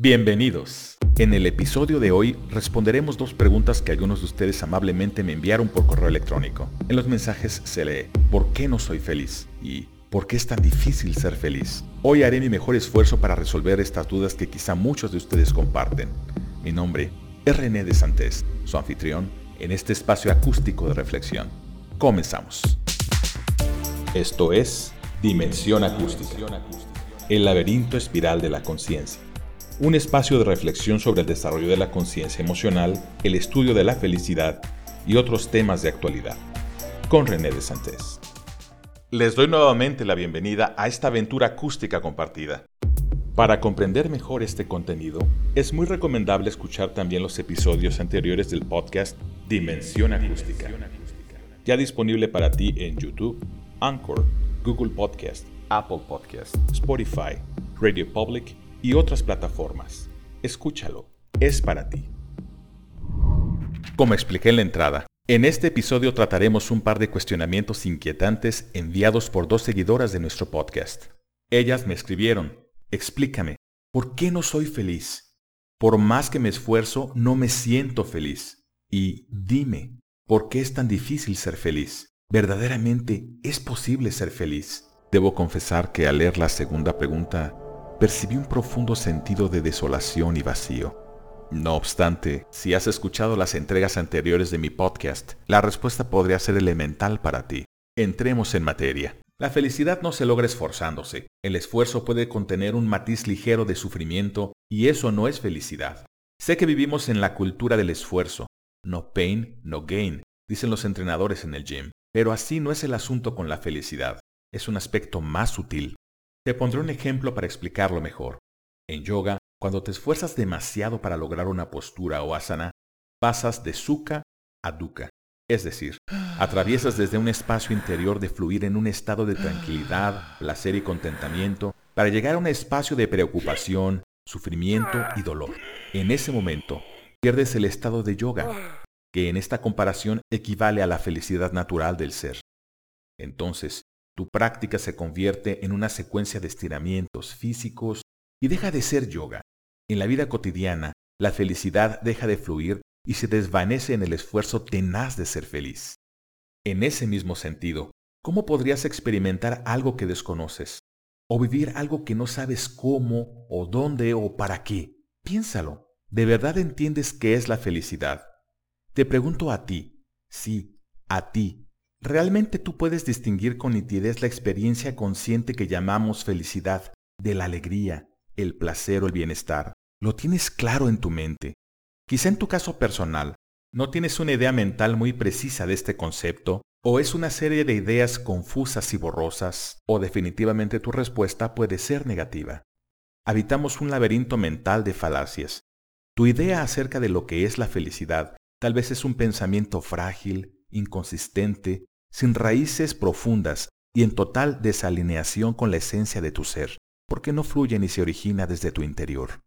Bienvenidos. En el episodio de hoy responderemos dos preguntas que algunos de ustedes amablemente me enviaron por correo electrónico. En los mensajes se lee, ¿por qué no soy feliz? Y ¿por qué es tan difícil ser feliz? Hoy haré mi mejor esfuerzo para resolver estas dudas que quizá muchos de ustedes comparten. Mi nombre es René de Santés, su anfitrión en este espacio acústico de reflexión. Comenzamos. Esto es Dimensión Acústica, el laberinto espiral de la conciencia un espacio de reflexión sobre el desarrollo de la conciencia emocional, el estudio de la felicidad y otros temas de actualidad. Con René de Santés. Les doy nuevamente la bienvenida a esta aventura acústica compartida. Para comprender mejor este contenido, es muy recomendable escuchar también los episodios anteriores del podcast Dimensión Acústica, ya disponible para ti en YouTube, Anchor, Google Podcast, Apple Podcast, Spotify, Radio Public y otras plataformas. Escúchalo, es para ti. Como expliqué en la entrada, en este episodio trataremos un par de cuestionamientos inquietantes enviados por dos seguidoras de nuestro podcast. Ellas me escribieron, explícame, ¿por qué no soy feliz? Por más que me esfuerzo, no me siento feliz. Y dime, ¿por qué es tan difícil ser feliz? ¿Verdaderamente es posible ser feliz? Debo confesar que al leer la segunda pregunta percibí un profundo sentido de desolación y vacío. No obstante, si has escuchado las entregas anteriores de mi podcast, la respuesta podría ser elemental para ti. Entremos en materia. La felicidad no se logra esforzándose. El esfuerzo puede contener un matiz ligero de sufrimiento y eso no es felicidad. Sé que vivimos en la cultura del esfuerzo. No pain, no gain, dicen los entrenadores en el gym. Pero así no es el asunto con la felicidad. Es un aspecto más sutil, te pondré un ejemplo para explicarlo mejor. En yoga, cuando te esfuerzas demasiado para lograr una postura o asana, pasas de sukha a dukkha. Es decir, atraviesas desde un espacio interior de fluir en un estado de tranquilidad, placer y contentamiento, para llegar a un espacio de preocupación, sufrimiento y dolor. En ese momento, pierdes el estado de yoga, que en esta comparación equivale a la felicidad natural del ser. Entonces, tu práctica se convierte en una secuencia de estiramientos físicos y deja de ser yoga. En la vida cotidiana, la felicidad deja de fluir y se desvanece en el esfuerzo tenaz de ser feliz. En ese mismo sentido, ¿cómo podrías experimentar algo que desconoces? ¿O vivir algo que no sabes cómo, o dónde, o para qué? Piénsalo. ¿De verdad entiendes qué es la felicidad? Te pregunto a ti, sí, a ti, ¿Realmente tú puedes distinguir con nitidez la experiencia consciente que llamamos felicidad de la alegría, el placer o el bienestar? ¿Lo tienes claro en tu mente? Quizá en tu caso personal, no tienes una idea mental muy precisa de este concepto, o es una serie de ideas confusas y borrosas, o definitivamente tu respuesta puede ser negativa. Habitamos un laberinto mental de falacias. Tu idea acerca de lo que es la felicidad tal vez es un pensamiento frágil, inconsistente, sin raíces profundas y en total desalineación con la esencia de tu ser, porque no fluye ni se origina desde tu interior.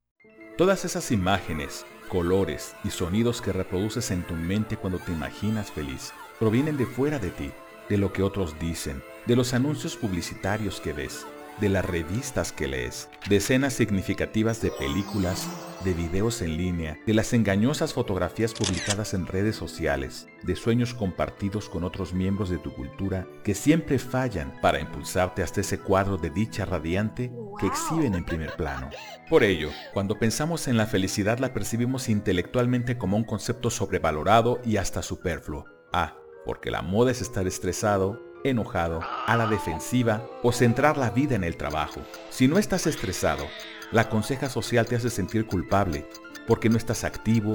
Todas esas imágenes, colores y sonidos que reproduces en tu mente cuando te imaginas feliz, provienen de fuera de ti, de lo que otros dicen, de los anuncios publicitarios que ves, de las revistas que lees, de escenas significativas de películas, de videos en línea, de las engañosas fotografías publicadas en redes sociales, de sueños compartidos con otros miembros de tu cultura que siempre fallan para impulsarte hasta ese cuadro de dicha radiante que exhiben en primer plano. Por ello, cuando pensamos en la felicidad la percibimos intelectualmente como un concepto sobrevalorado y hasta superfluo. Ah, porque la moda es estar estresado, enojado, a la defensiva o centrar la vida en el trabajo. Si no estás estresado, la conseja social te hace sentir culpable porque no estás activo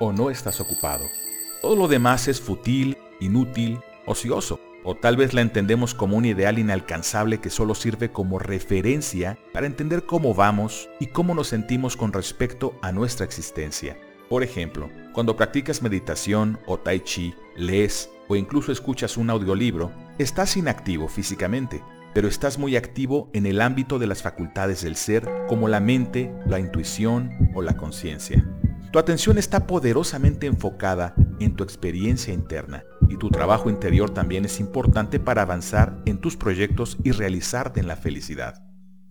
o no estás ocupado. Todo lo demás es fútil, inútil, ocioso, o tal vez la entendemos como un ideal inalcanzable que solo sirve como referencia para entender cómo vamos y cómo nos sentimos con respecto a nuestra existencia. Por ejemplo, cuando practicas meditación o tai chi, lees o incluso escuchas un audiolibro, estás inactivo físicamente, pero estás muy activo en el ámbito de las facultades del ser como la mente, la intuición o la conciencia. Tu atención está poderosamente enfocada en tu experiencia interna y tu trabajo interior también es importante para avanzar en tus proyectos y realizarte en la felicidad.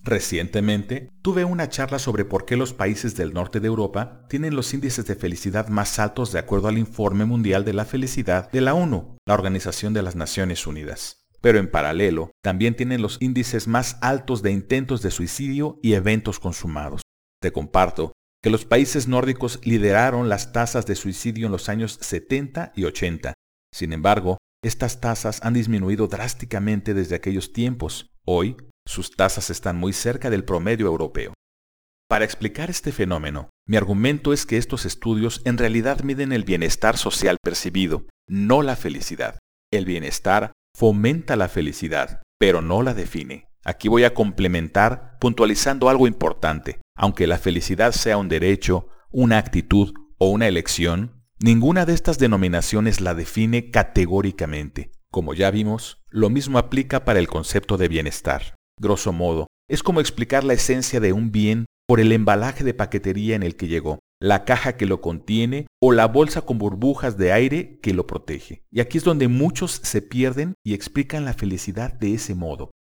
Recientemente tuve una charla sobre por qué los países del norte de Europa tienen los índices de felicidad más altos de acuerdo al Informe Mundial de la Felicidad de la ONU, la Organización de las Naciones Unidas. Pero en paralelo, también tienen los índices más altos de intentos de suicidio y eventos consumados. Te comparto que los países nórdicos lideraron las tasas de suicidio en los años 70 y 80. Sin embargo, estas tasas han disminuido drásticamente desde aquellos tiempos. Hoy, sus tasas están muy cerca del promedio europeo. Para explicar este fenómeno, mi argumento es que estos estudios en realidad miden el bienestar social percibido, no la felicidad. El bienestar fomenta la felicidad, pero no la define. Aquí voy a complementar puntualizando algo importante. Aunque la felicidad sea un derecho, una actitud o una elección, ninguna de estas denominaciones la define categóricamente. Como ya vimos, lo mismo aplica para el concepto de bienestar. Grosso modo, es como explicar la esencia de un bien por el embalaje de paquetería en el que llegó, la caja que lo contiene o la bolsa con burbujas de aire que lo protege. Y aquí es donde muchos se pierden y explican la felicidad de ese modo.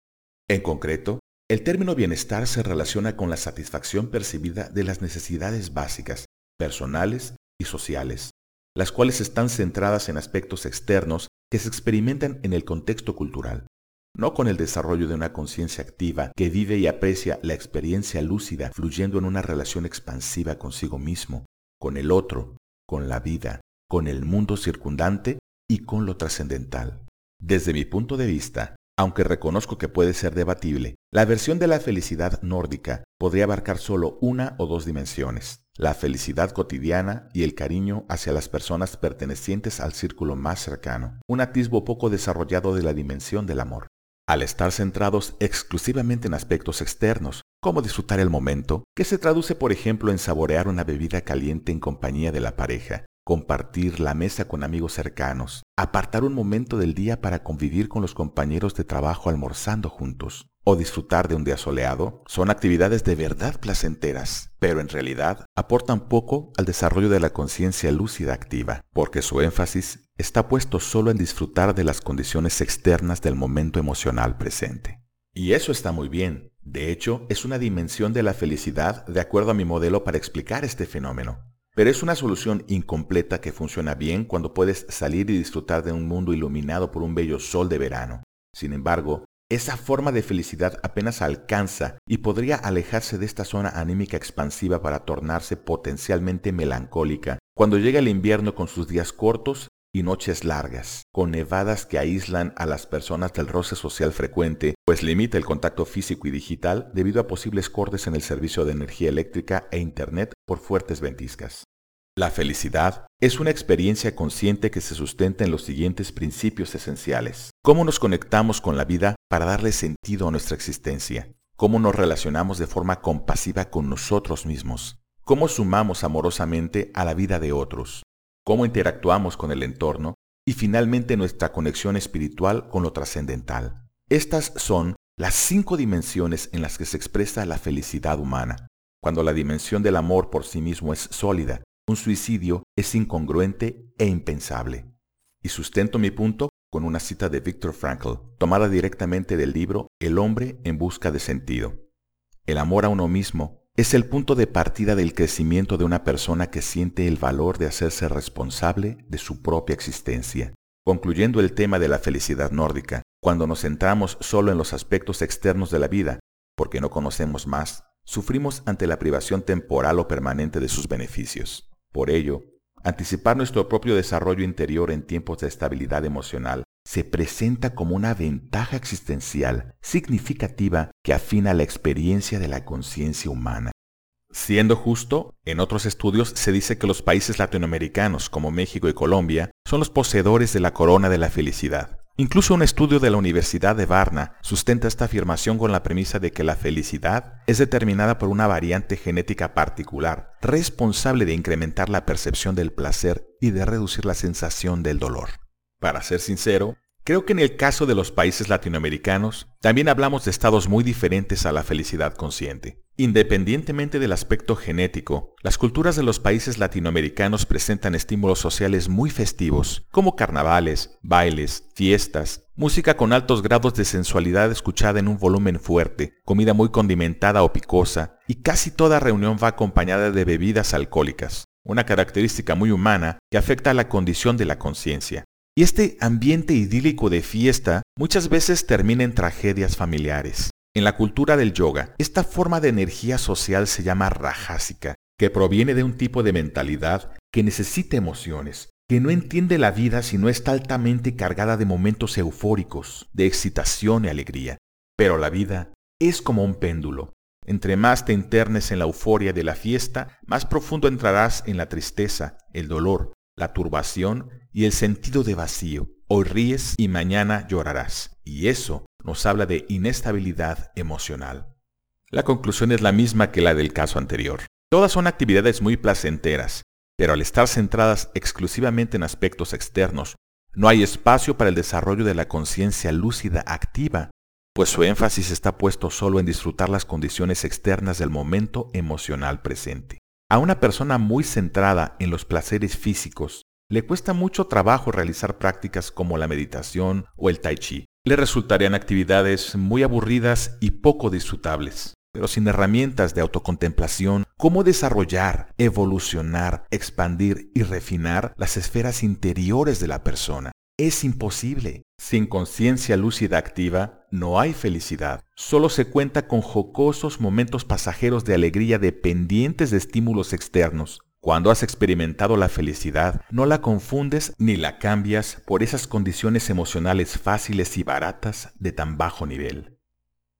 En concreto, el término bienestar se relaciona con la satisfacción percibida de las necesidades básicas, personales y sociales, las cuales están centradas en aspectos externos que se experimentan en el contexto cultural no con el desarrollo de una conciencia activa que vive y aprecia la experiencia lúcida fluyendo en una relación expansiva consigo mismo, con el otro, con la vida, con el mundo circundante y con lo trascendental. Desde mi punto de vista, aunque reconozco que puede ser debatible, la versión de la felicidad nórdica podría abarcar solo una o dos dimensiones, la felicidad cotidiana y el cariño hacia las personas pertenecientes al círculo más cercano, un atisbo poco desarrollado de la dimensión del amor al estar centrados exclusivamente en aspectos externos, como disfrutar el momento, que se traduce por ejemplo en saborear una bebida caliente en compañía de la pareja, compartir la mesa con amigos cercanos, apartar un momento del día para convivir con los compañeros de trabajo almorzando juntos, o disfrutar de un día soleado, son actividades de verdad placenteras, pero en realidad aportan poco al desarrollo de la conciencia lúcida activa, porque su énfasis está puesto solo en disfrutar de las condiciones externas del momento emocional presente. Y eso está muy bien. De hecho, es una dimensión de la felicidad de acuerdo a mi modelo para explicar este fenómeno. Pero es una solución incompleta que funciona bien cuando puedes salir y disfrutar de un mundo iluminado por un bello sol de verano. Sin embargo, esa forma de felicidad apenas alcanza y podría alejarse de esta zona anímica expansiva para tornarse potencialmente melancólica cuando llega el invierno con sus días cortos y noches largas, con nevadas que aíslan a las personas del roce social frecuente, pues limita el contacto físico y digital debido a posibles cortes en el servicio de energía eléctrica e Internet por fuertes ventiscas. La felicidad es una experiencia consciente que se sustenta en los siguientes principios esenciales. ¿Cómo nos conectamos con la vida para darle sentido a nuestra existencia? ¿Cómo nos relacionamos de forma compasiva con nosotros mismos? ¿Cómo sumamos amorosamente a la vida de otros? cómo interactuamos con el entorno y finalmente nuestra conexión espiritual con lo trascendental. Estas son las cinco dimensiones en las que se expresa la felicidad humana. Cuando la dimensión del amor por sí mismo es sólida, un suicidio es incongruente e impensable. Y sustento mi punto con una cita de Viktor Frankl, tomada directamente del libro El hombre en busca de sentido. El amor a uno mismo es el punto de partida del crecimiento de una persona que siente el valor de hacerse responsable de su propia existencia. Concluyendo el tema de la felicidad nórdica, cuando nos centramos solo en los aspectos externos de la vida, porque no conocemos más, sufrimos ante la privación temporal o permanente de sus beneficios. Por ello, anticipar nuestro propio desarrollo interior en tiempos de estabilidad emocional se presenta como una ventaja existencial significativa que afina la experiencia de la conciencia humana. Siendo justo, en otros estudios se dice que los países latinoamericanos como México y Colombia son los poseedores de la corona de la felicidad. Incluso un estudio de la Universidad de Varna sustenta esta afirmación con la premisa de que la felicidad es determinada por una variante genética particular, responsable de incrementar la percepción del placer y de reducir la sensación del dolor. Para ser sincero, creo que en el caso de los países latinoamericanos también hablamos de estados muy diferentes a la felicidad consciente. Independientemente del aspecto genético, las culturas de los países latinoamericanos presentan estímulos sociales muy festivos, como carnavales, bailes, fiestas, música con altos grados de sensualidad escuchada en un volumen fuerte, comida muy condimentada o picosa, y casi toda reunión va acompañada de bebidas alcohólicas, una característica muy humana que afecta a la condición de la conciencia. Y este ambiente idílico de fiesta muchas veces termina en tragedias familiares. En la cultura del yoga, esta forma de energía social se llama rajásica, que proviene de un tipo de mentalidad que necesita emociones, que no entiende la vida si no está altamente cargada de momentos eufóricos, de excitación y alegría. Pero la vida es como un péndulo. Entre más te internes en la euforia de la fiesta, más profundo entrarás en la tristeza, el dolor, la turbación y el sentido de vacío. Hoy ríes y mañana llorarás. Y eso nos habla de inestabilidad emocional. La conclusión es la misma que la del caso anterior. Todas son actividades muy placenteras, pero al estar centradas exclusivamente en aspectos externos, no hay espacio para el desarrollo de la conciencia lúcida activa, pues su énfasis está puesto solo en disfrutar las condiciones externas del momento emocional presente. A una persona muy centrada en los placeres físicos, le cuesta mucho trabajo realizar prácticas como la meditación o el tai chi, le resultarían actividades muy aburridas y poco disfrutables. Pero sin herramientas de autocontemplación, cómo desarrollar, evolucionar, expandir y refinar las esferas interiores de la persona. Es imposible. Sin conciencia lúcida activa, no hay felicidad. Solo se cuenta con jocosos momentos pasajeros de alegría dependientes de estímulos externos, cuando has experimentado la felicidad, no la confundes ni la cambias por esas condiciones emocionales fáciles y baratas de tan bajo nivel.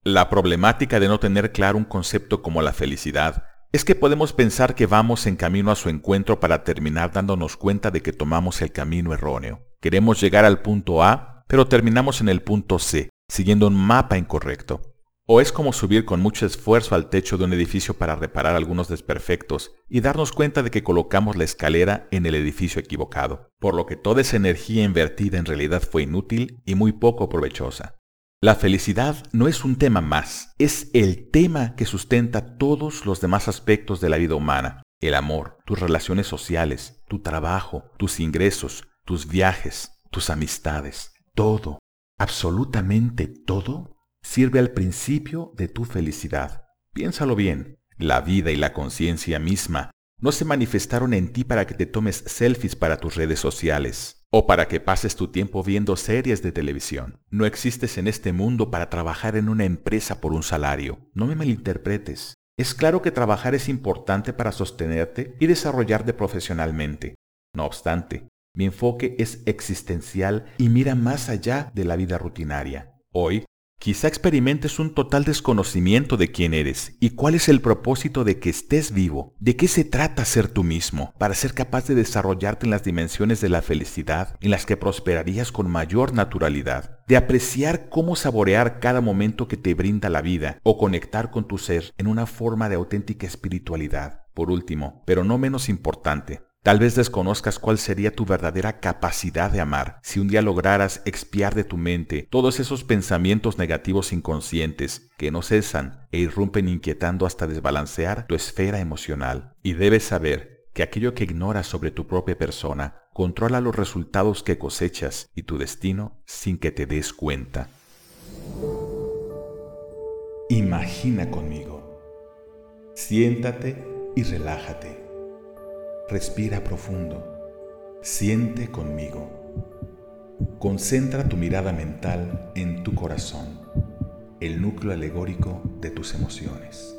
La problemática de no tener claro un concepto como la felicidad es que podemos pensar que vamos en camino a su encuentro para terminar dándonos cuenta de que tomamos el camino erróneo. Queremos llegar al punto A, pero terminamos en el punto C, siguiendo un mapa incorrecto. O es como subir con mucho esfuerzo al techo de un edificio para reparar algunos desperfectos y darnos cuenta de que colocamos la escalera en el edificio equivocado, por lo que toda esa energía invertida en realidad fue inútil y muy poco provechosa. La felicidad no es un tema más, es el tema que sustenta todos los demás aspectos de la vida humana. El amor, tus relaciones sociales, tu trabajo, tus ingresos, tus viajes, tus amistades, todo, absolutamente todo sirve al principio de tu felicidad. Piénsalo bien, la vida y la conciencia misma no se manifestaron en ti para que te tomes selfies para tus redes sociales o para que pases tu tiempo viendo series de televisión. No existes en este mundo para trabajar en una empresa por un salario. No me malinterpretes. Es claro que trabajar es importante para sostenerte y desarrollarte profesionalmente. No obstante, mi enfoque es existencial y mira más allá de la vida rutinaria. Hoy Quizá experimentes un total desconocimiento de quién eres y cuál es el propósito de que estés vivo, de qué se trata ser tú mismo, para ser capaz de desarrollarte en las dimensiones de la felicidad en las que prosperarías con mayor naturalidad, de apreciar cómo saborear cada momento que te brinda la vida o conectar con tu ser en una forma de auténtica espiritualidad. Por último, pero no menos importante, Tal vez desconozcas cuál sería tu verdadera capacidad de amar si un día lograras expiar de tu mente todos esos pensamientos negativos inconscientes que no cesan e irrumpen inquietando hasta desbalancear tu esfera emocional. Y debes saber que aquello que ignoras sobre tu propia persona controla los resultados que cosechas y tu destino sin que te des cuenta. Imagina conmigo. Siéntate y relájate. Respira profundo. Siente conmigo. Concentra tu mirada mental en tu corazón, el núcleo alegórico de tus emociones.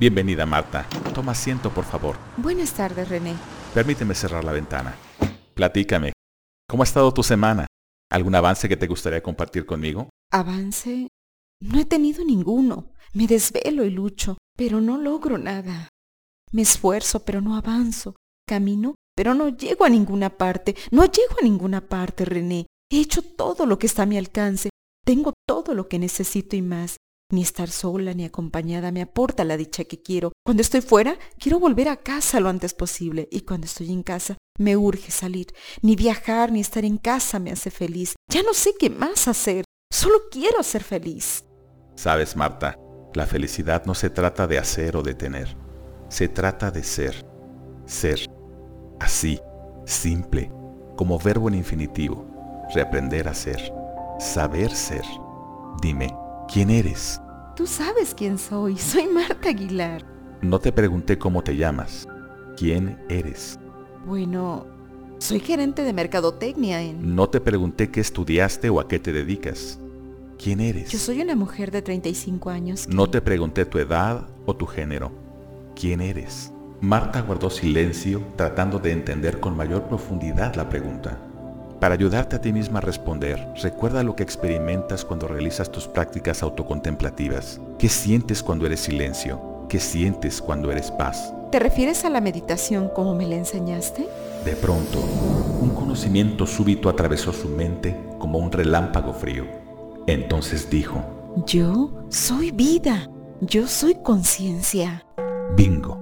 Bienvenida Marta. Toma asiento, por favor. Buenas tardes, René. Permíteme cerrar la ventana. Platícame. ¿Cómo ha estado tu semana? ¿Algún avance que te gustaría compartir conmigo? ¿Avance? No he tenido ninguno. Me desvelo y lucho, pero no logro nada. Me esfuerzo, pero no avanzo. Camino, pero no llego a ninguna parte. No llego a ninguna parte, René. He hecho todo lo que está a mi alcance. Tengo todo lo que necesito y más. Ni estar sola ni acompañada me aporta la dicha que quiero. Cuando estoy fuera, quiero volver a casa lo antes posible. Y cuando estoy en casa, Me urge salir. Ni viajar ni estar en casa me hace feliz. Ya no sé qué más hacer. Solo quiero ser feliz. Sabes, Marta, la felicidad no se trata de hacer o de tener. Se trata de ser. Ser. Así, simple, como verbo en infinitivo. Reaprender a ser. Saber ser. Dime, ¿quién eres? Tú sabes quién soy. Soy Marta Aguilar. No te pregunté cómo te llamas. ¿Quién eres? Bueno, soy gerente de mercadotecnia en... No te pregunté qué estudiaste o a qué te dedicas. ¿Quién eres? Yo soy una mujer de 35 años. No te pregunté tu edad o tu género. ¿Quién eres? Marta guardó silencio tratando de entender con mayor profundidad la pregunta. Para ayudarte a ti misma a responder, recuerda lo que experimentas cuando realizas tus prácticas autocontemplativas. ¿Qué sientes cuando eres silencio? ¿Qué sientes cuando eres paz? ¿Te refieres a la meditación como me la enseñaste? De pronto, un conocimiento súbito atravesó su mente como un relámpago frío. Entonces dijo, Yo soy vida, yo soy conciencia. Bingo.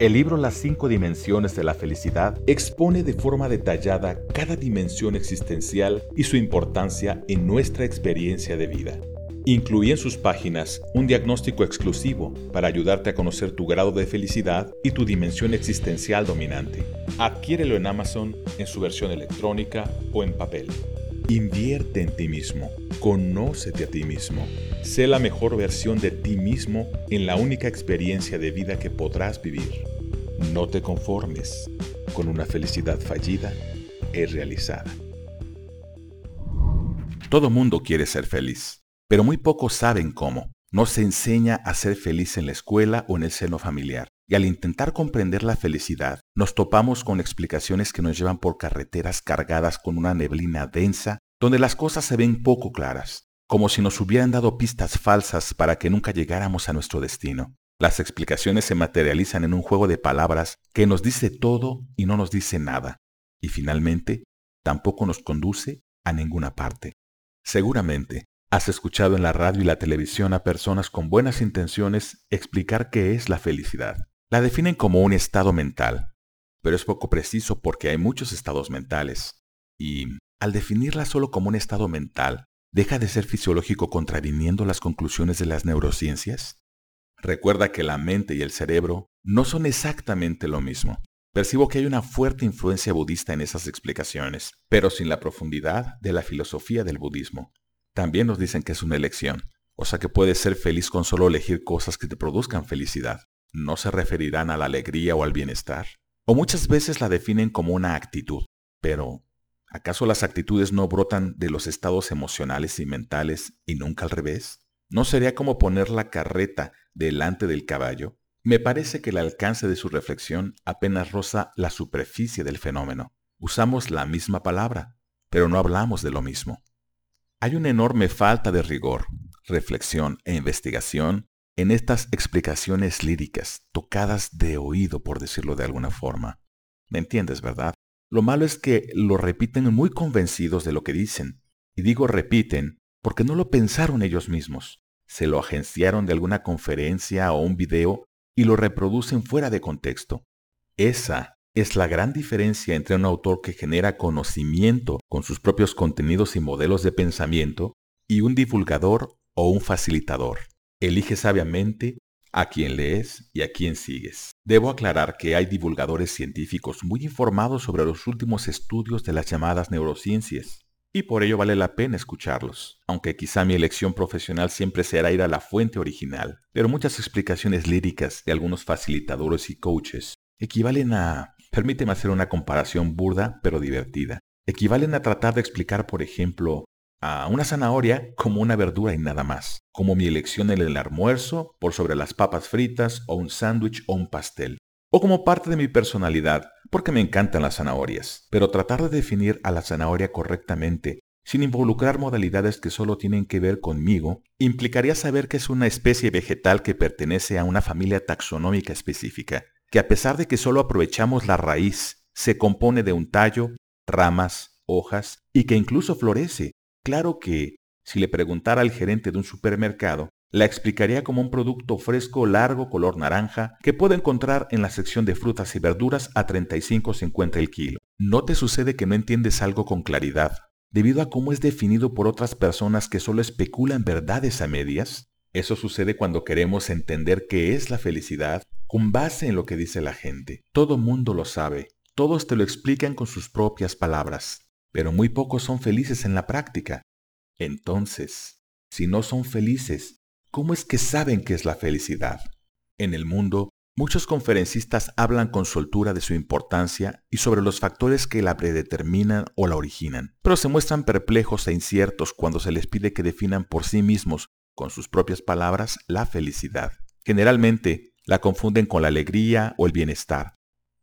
El libro Las cinco dimensiones de la felicidad expone de forma detallada cada dimensión existencial y su importancia en nuestra experiencia de vida. Incluye en sus páginas un diagnóstico exclusivo para ayudarte a conocer tu grado de felicidad y tu dimensión existencial dominante. Adquiérelo en Amazon en su versión electrónica o en papel. Invierte en ti mismo, conócete a ti mismo, sé la mejor versión de ti mismo en la única experiencia de vida que podrás vivir. No te conformes con una felicidad fallida y realizada. Todo mundo quiere ser feliz, pero muy pocos saben cómo. No se enseña a ser feliz en la escuela o en el seno familiar. Y al intentar comprender la felicidad, nos topamos con explicaciones que nos llevan por carreteras cargadas con una neblina densa, donde las cosas se ven poco claras, como si nos hubieran dado pistas falsas para que nunca llegáramos a nuestro destino. Las explicaciones se materializan en un juego de palabras que nos dice todo y no nos dice nada, y finalmente tampoco nos conduce a ninguna parte. Seguramente has escuchado en la radio y la televisión a personas con buenas intenciones explicar qué es la felicidad. La definen como un estado mental, pero es poco preciso porque hay muchos estados mentales, y al definirla solo como un estado mental, ¿deja de ser fisiológico contraviniendo las conclusiones de las neurociencias? Recuerda que la mente y el cerebro no son exactamente lo mismo. Percibo que hay una fuerte influencia budista en esas explicaciones, pero sin la profundidad de la filosofía del budismo. También nos dicen que es una elección, o sea que puedes ser feliz con solo elegir cosas que te produzcan felicidad. No se referirán a la alegría o al bienestar. O muchas veces la definen como una actitud. Pero, ¿acaso las actitudes no brotan de los estados emocionales y mentales y nunca al revés? ¿No sería como poner la carreta delante del caballo? Me parece que el alcance de su reflexión apenas roza la superficie del fenómeno. Usamos la misma palabra, pero no hablamos de lo mismo. Hay una enorme falta de rigor, reflexión e investigación en estas explicaciones líricas, tocadas de oído, por decirlo de alguna forma. ¿Me entiendes, verdad? Lo malo es que lo repiten muy convencidos de lo que dicen. Y digo repiten porque no lo pensaron ellos mismos se lo agenciaron de alguna conferencia o un video y lo reproducen fuera de contexto. Esa es la gran diferencia entre un autor que genera conocimiento con sus propios contenidos y modelos de pensamiento y un divulgador o un facilitador. Elige sabiamente a quién lees y a quién sigues. Debo aclarar que hay divulgadores científicos muy informados sobre los últimos estudios de las llamadas neurociencias, y por ello vale la pena escucharlos, aunque quizá mi elección profesional siempre será ir a la fuente original, pero muchas explicaciones líricas de algunos facilitadores y coaches equivalen a, permíteme hacer una comparación burda pero divertida, equivalen a tratar de explicar, por ejemplo, a una zanahoria como una verdura y nada más, como mi elección en el almuerzo por sobre las papas fritas o un sándwich o un pastel, o como parte de mi personalidad, porque me encantan las zanahorias. Pero tratar de definir a la zanahoria correctamente, sin involucrar modalidades que solo tienen que ver conmigo, implicaría saber que es una especie vegetal que pertenece a una familia taxonómica específica, que a pesar de que solo aprovechamos la raíz, se compone de un tallo, ramas, hojas y que incluso florece. Claro que, si le preguntara al gerente de un supermercado, la explicaría como un producto fresco largo color naranja que puede encontrar en la sección de frutas y verduras a 35.50 el kilo. ¿No te sucede que no entiendes algo con claridad debido a cómo es definido por otras personas que solo especulan verdades a medias? Eso sucede cuando queremos entender qué es la felicidad con base en lo que dice la gente. Todo mundo lo sabe, todos te lo explican con sus propias palabras, pero muy pocos son felices en la práctica. Entonces, si no son felices, ¿cómo es que saben qué es la felicidad? En el mundo, muchos conferencistas hablan con soltura de su importancia y sobre los factores que la predeterminan o la originan, pero se muestran perplejos e inciertos cuando se les pide que definan por sí mismos, con sus propias palabras, la felicidad. Generalmente, la confunden con la alegría o el bienestar.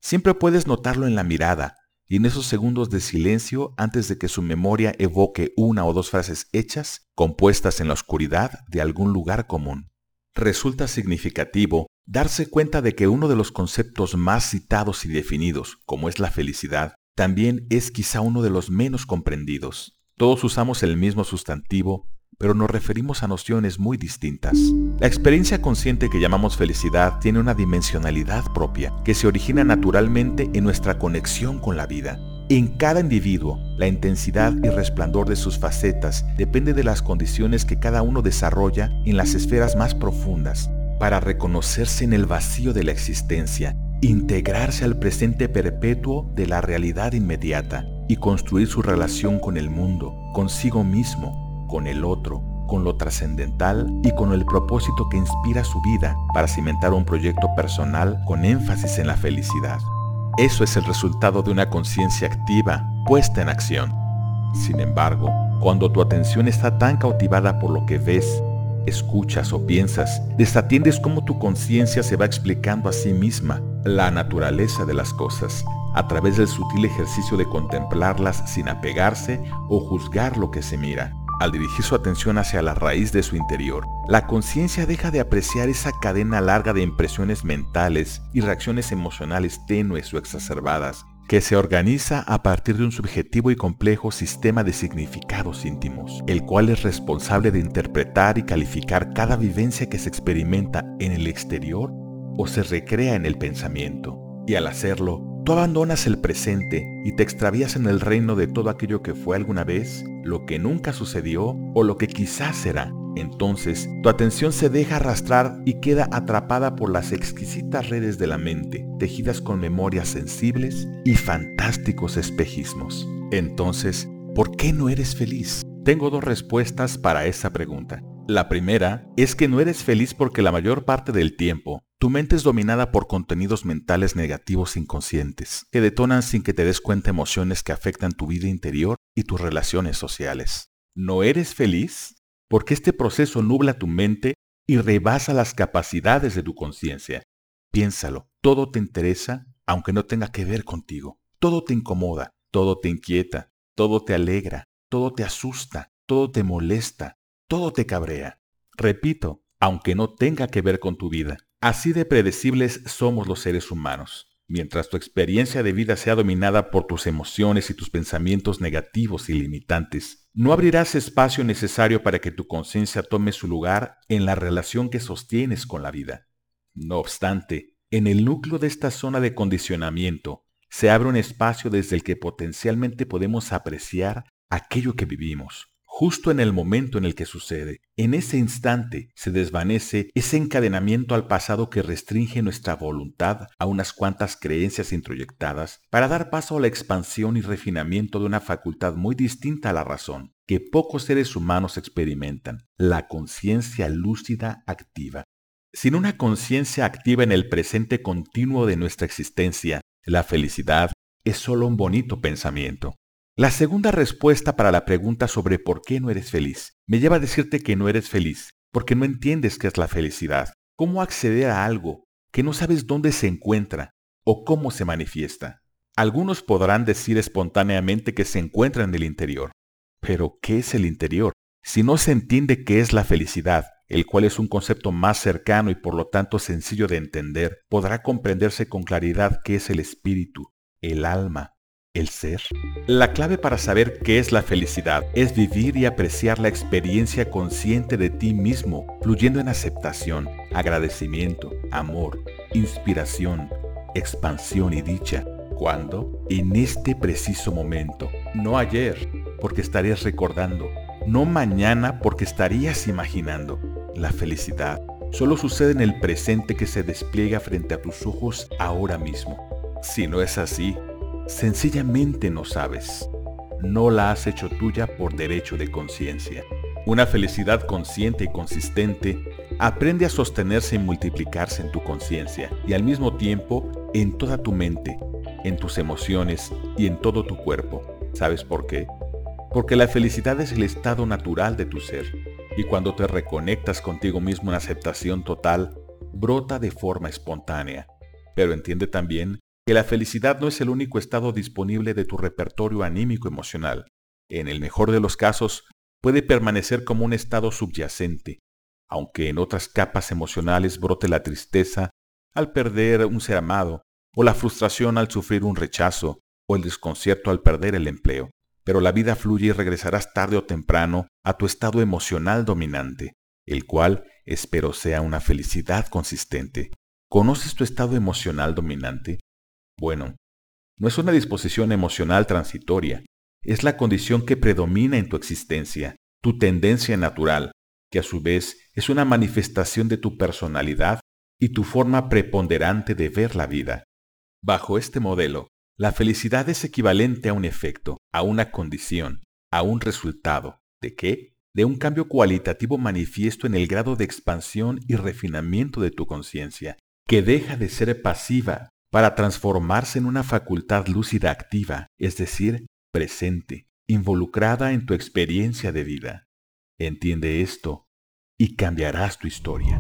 Siempre puedes notarlo en la mirada, y en esos segundos de silencio antes de que su memoria evoque una o dos frases hechas, compuestas en la oscuridad de algún lugar común. Resulta significativo darse cuenta de que uno de los conceptos más citados y definidos, como es la felicidad, también es quizá uno de los menos comprendidos. Todos usamos el mismo sustantivo, pero nos referimos a nociones muy distintas. La experiencia consciente que llamamos felicidad tiene una dimensionalidad propia que se origina naturalmente en nuestra conexión con la vida. En cada individuo, la intensidad y resplandor de sus facetas depende de las condiciones que cada uno desarrolla en las esferas más profundas para reconocerse en el vacío de la existencia, integrarse al presente perpetuo de la realidad inmediata y construir su relación con el mundo, consigo mismo, con el otro, con lo trascendental y con el propósito que inspira su vida para cimentar un proyecto personal con énfasis en la felicidad. Eso es el resultado de una conciencia activa puesta en acción. Sin embargo, cuando tu atención está tan cautivada por lo que ves, escuchas o piensas, desatiendes cómo tu conciencia se va explicando a sí misma la naturaleza de las cosas a través del sutil ejercicio de contemplarlas sin apegarse o juzgar lo que se mira. Al dirigir su atención hacia la raíz de su interior, la conciencia deja de apreciar esa cadena larga de impresiones mentales y reacciones emocionales tenues o exacerbadas que se organiza a partir de un subjetivo y complejo sistema de significados íntimos, el cual es responsable de interpretar y calificar cada vivencia que se experimenta en el exterior o se recrea en el pensamiento. Y al hacerlo, Tú abandonas el presente y te extravías en el reino de todo aquello que fue alguna vez, lo que nunca sucedió o lo que quizás será. Entonces, tu atención se deja arrastrar y queda atrapada por las exquisitas redes de la mente, tejidas con memorias sensibles y fantásticos espejismos. Entonces, ¿por qué no eres feliz? Tengo dos respuestas para esa pregunta. La primera es que no eres feliz porque la mayor parte del tiempo tu mente es dominada por contenidos mentales negativos inconscientes que detonan sin que te des cuenta emociones que afectan tu vida interior y tus relaciones sociales. ¿No eres feliz? Porque este proceso nubla tu mente y rebasa las capacidades de tu conciencia. Piénsalo, todo te interesa aunque no tenga que ver contigo. Todo te incomoda, todo te inquieta, todo te alegra, todo te asusta, todo te molesta, todo te cabrea. Repito, aunque no tenga que ver con tu vida. Así de predecibles somos los seres humanos. Mientras tu experiencia de vida sea dominada por tus emociones y tus pensamientos negativos y limitantes, no abrirás espacio necesario para que tu conciencia tome su lugar en la relación que sostienes con la vida. No obstante, en el núcleo de esta zona de condicionamiento se abre un espacio desde el que potencialmente podemos apreciar aquello que vivimos, justo en el momento en el que sucede. En ese instante se desvanece ese encadenamiento al pasado que restringe nuestra voluntad a unas cuantas creencias introyectadas para dar paso a la expansión y refinamiento de una facultad muy distinta a la razón, que pocos seres humanos experimentan, la conciencia lúcida activa. Sin una conciencia activa en el presente continuo de nuestra existencia, la felicidad es solo un bonito pensamiento. La segunda respuesta para la pregunta sobre por qué no eres feliz me lleva a decirte que no eres feliz porque no entiendes qué es la felicidad, cómo acceder a algo que no sabes dónde se encuentra o cómo se manifiesta. Algunos podrán decir espontáneamente que se encuentra en el interior. Pero, ¿qué es el interior? Si no se entiende qué es la felicidad, el cual es un concepto más cercano y por lo tanto sencillo de entender, podrá comprenderse con claridad qué es el espíritu, el alma, el ser. La clave para saber qué es la felicidad es vivir y apreciar la experiencia consciente de ti mismo, fluyendo en aceptación, agradecimiento, amor, inspiración, expansión y dicha. ¿Cuándo? En este preciso momento, no ayer, porque estarías recordando, no mañana porque estarías imaginando. La felicidad solo sucede en el presente que se despliega frente a tus ojos ahora mismo. Si no es así, sencillamente no sabes. No la has hecho tuya por derecho de conciencia. Una felicidad consciente y consistente aprende a sostenerse y multiplicarse en tu conciencia y al mismo tiempo en toda tu mente, en tus emociones y en todo tu cuerpo. ¿Sabes por qué? Porque la felicidad es el estado natural de tu ser y cuando te reconectas contigo mismo en aceptación total, brota de forma espontánea. Pero entiende también que la felicidad no es el único estado disponible de tu repertorio anímico emocional. En el mejor de los casos, puede permanecer como un estado subyacente, aunque en otras capas emocionales brote la tristeza al perder un ser amado, o la frustración al sufrir un rechazo, o el desconcierto al perder el empleo. Pero la vida fluye y regresarás tarde o temprano a tu estado emocional dominante, el cual espero sea una felicidad consistente. ¿Conoces tu estado emocional dominante? Bueno, no es una disposición emocional transitoria, es la condición que predomina en tu existencia, tu tendencia natural, que a su vez es una manifestación de tu personalidad y tu forma preponderante de ver la vida. Bajo este modelo, la felicidad es equivalente a un efecto, a una condición, a un resultado. ¿De qué? De un cambio cualitativo manifiesto en el grado de expansión y refinamiento de tu conciencia, que deja de ser pasiva para transformarse en una facultad lúcida activa, es decir, presente, involucrada en tu experiencia de vida. Entiende esto y cambiarás tu historia.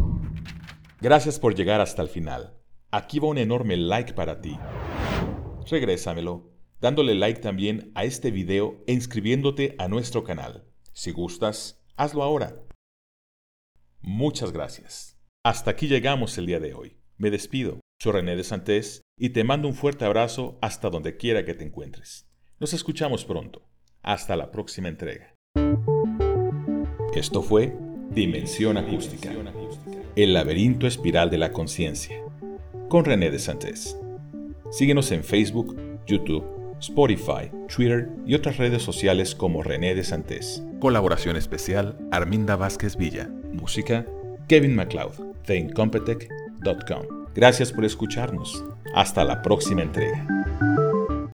Gracias por llegar hasta el final. Aquí va un enorme like para ti. Regrésamelo, dándole like también a este video e inscribiéndote a nuestro canal. Si gustas, hazlo ahora. Muchas gracias. Hasta aquí llegamos el día de hoy. Me despido. Soy René de Santés y te mando un fuerte abrazo hasta donde quiera que te encuentres. Nos escuchamos pronto. Hasta la próxima entrega. Esto fue Dimensión Acústica, el laberinto espiral de la conciencia, con René de Santés. Síguenos en Facebook, YouTube, Spotify, Twitter y otras redes sociales como René de Santés. Colaboración especial Arminda Vázquez Villa. Música Kevin MacLeod, theincompetech.com. Gracias por escucharnos. Hasta la próxima entrega.